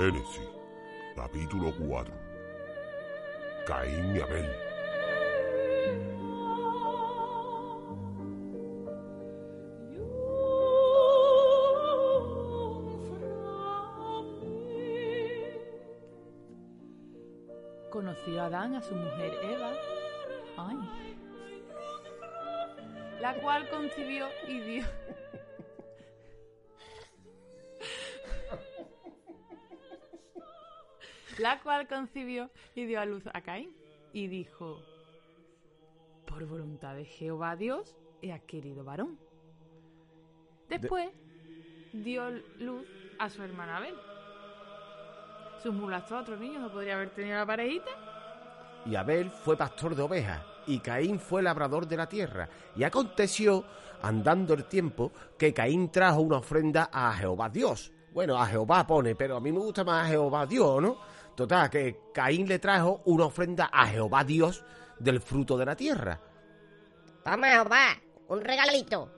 Génesis, capítulo 4. Caín y Abel. Conoció a Adán a su mujer Eva, ay, la cual concibió y dio. La cual concibió y dio a luz a Caín y dijo, por voluntad de Jehová Dios he adquirido varón. Después dio luz a su hermana Abel. Sus mulastros a otro niño no podría haber tenido la parejita. Y Abel fue pastor de ovejas, y Caín fue labrador de la tierra. Y aconteció, andando el tiempo, que Caín trajo una ofrenda a Jehová Dios. Bueno, a Jehová pone, pero a mí me gusta más a Jehová Dios, ¿no? Total, que Caín le trajo una ofrenda a Jehová Dios del fruto de la tierra. Toma, Jehová, un regalito.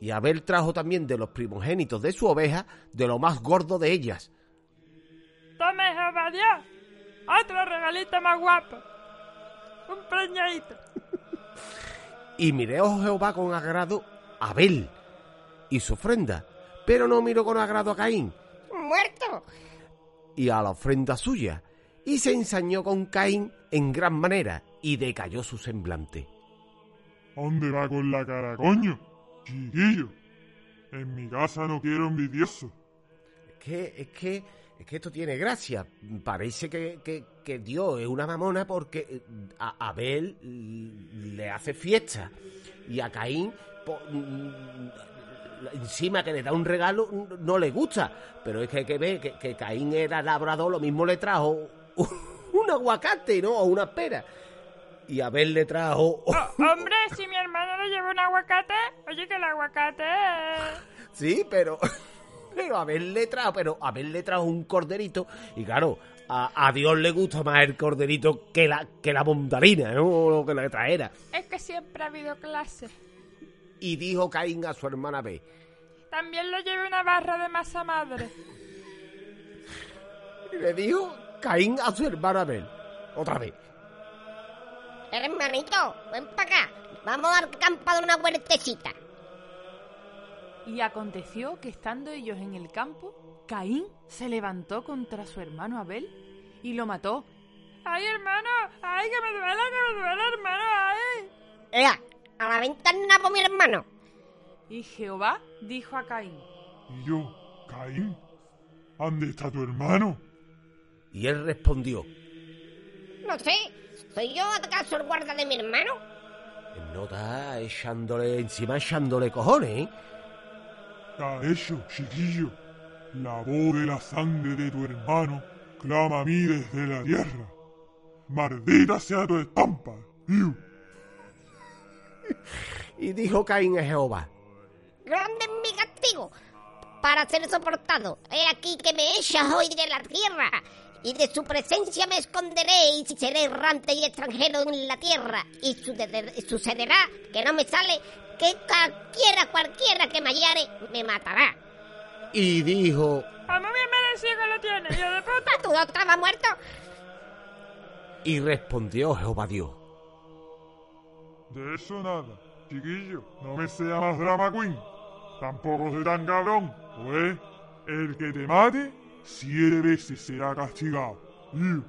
Y Abel trajo también de los primogénitos de su oveja, de lo más gordo de ellas. Tome, Jehová Dios, otro regalito más guapo. Un preñadito. Y miró Jehová con agrado a Abel y su ofrenda, pero no miró con agrado a Caín Muerto. Y a la ofrenda suya, y se ensañó con Caín en gran manera, y decayó su semblante. ¿A dónde va con la cara, coño? Chiquillo. En mi casa no quiero envidioso. Es que, es que, es que esto tiene gracia. Parece que, que, que Dios es una mamona porque eh, a Abel mm, le hace fiesta y a Caín, po- mm, encima que le da un regalo, no le gusta. Pero es que hay que ver que, que Caín era labrador, lo mismo le trajo un aguacate, ¿no? O una pera. Y Abel le trajo... Oh, hombre, si mi hermano le lleva un aguacate, oye que el aguacate. Sí, pero. Pero Abel le trajo, pero Abel le trajo un corderito. Y claro, a, a Dios le gusta más el corderito que la, que la mondarina, ¿no? O lo que le traera. Es que siempre ha habido clase. Y dijo Caín a su hermana B. También le llevé una barra de masa madre. Y le dijo Caín a su hermana Abel. Otra vez. Hermanito, ven para acá. Vamos al campo de una huertecita. Y aconteció que estando ellos en el campo, Caín se levantó contra su hermano Abel y lo mató. ¡Ay, hermano! ¡Ay, que me duele, que me duele, hermano! ¡Ay! Ea, a la ventana por mi hermano. Y Jehová dijo a Caín, Y yo, Caín, ¿dónde está tu hermano? Y él respondió. No sé, ¿soy yo acaso el guarda de mi hermano? Él no está echándole encima, echándole cojones, ¿eh? A eso, chiquillo, la voz de la sangre de tu hermano clama a mí desde la tierra. Maldita sea tu estampa. Iu. Y dijo Caín a Jehová. Grande es mi castigo para ser soportado. He aquí que me echas hoy de la tierra y de su presencia me esconderé y seré errante y extranjero en la tierra. Y sucede- sucederá que no me sale que cualquiera, cualquiera que me hallare me matará. Y dijo. A merecido que lo tiene, hijo de puta. ¿Tú no estabas muerto? Y respondió Jehová Dios. De eso nada, chiquillo, no me sea más drama queen. Tampoco soy tan cabrón, pues el que te mate, siete veces será castigado. Iu.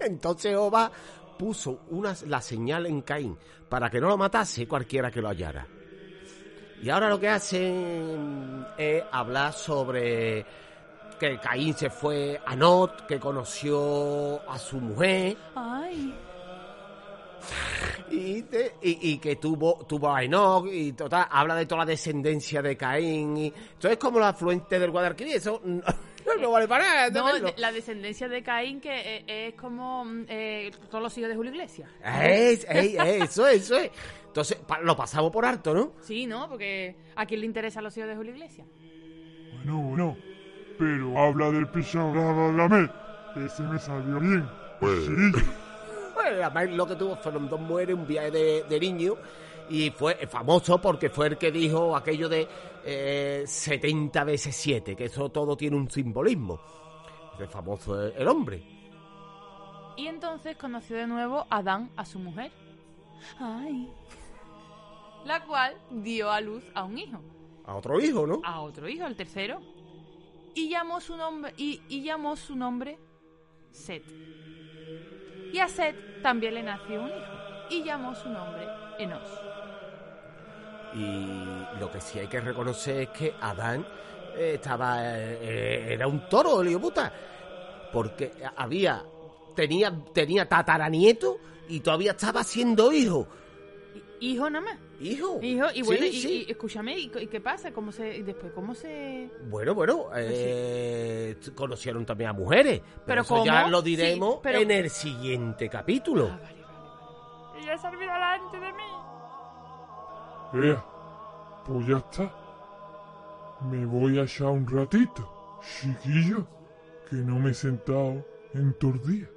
Entonces Jehová puso una, la señal en Caín para que no lo matase cualquiera que lo hallara. Y ahora lo que hacen es hablar sobre que Caín se fue a Not, que conoció a su mujer Ay, y, te- y- y que tuvo, tuvo a Enoch y total, habla de toda la descendencia de Caín. Y, esto es como la afluente del Guadalquivir, eso no, no vale para nada. no, la descendencia de Caín que eh, es como mm, eh, todos los hijos de Julio Iglesias. Es- es- eso, eso es. Entonces, pa- lo pasamos por harto, ¿no? Sí, ¿no? Porque ¿a quién le interesan los hijos de Julio Iglesias? Bueno, bueno. Pero habla del pisado Radamel. Ese me salió bien. Pues- Chiquillo. Además lo que tuvo fueron dos mujeres, un viaje de, de niño. Y fue famoso porque fue el que dijo aquello de eh, 70 veces 7, que eso todo tiene un simbolismo. Es famoso el, el hombre. Y entonces conoció de nuevo a Adán, a su mujer. Ay. La cual dio a luz a un hijo. A otro hijo, ¿no? A otro hijo, el tercero. Y llamó su nombre. Y, y llamó su nombre Set. Y a Set también le nació un hijo. Y llamó su nombre Enos. Y lo que sí hay que reconocer es que Adán eh, estaba. eh, era un toro, hijo puta. Porque había. Tenía, tenía tataranieto y todavía estaba siendo hijo. Hijo nada más. Hijo. Hijo, y bueno, Sí, y, sí. y escúchame, ¿y, y qué pasa? ¿Cómo se, y después, ¿cómo se...? Bueno, bueno, eh, conocieron también a mujeres. Pero, ¿Pero eso ya lo diremos Sí, pero- en el siguiente capítulo. Ah, vale, vale. Y ya se olvidó delante de mí. Ea, pues ya está. Me voy a echar un ratito, chiquillo, que no me he sentado en tordía.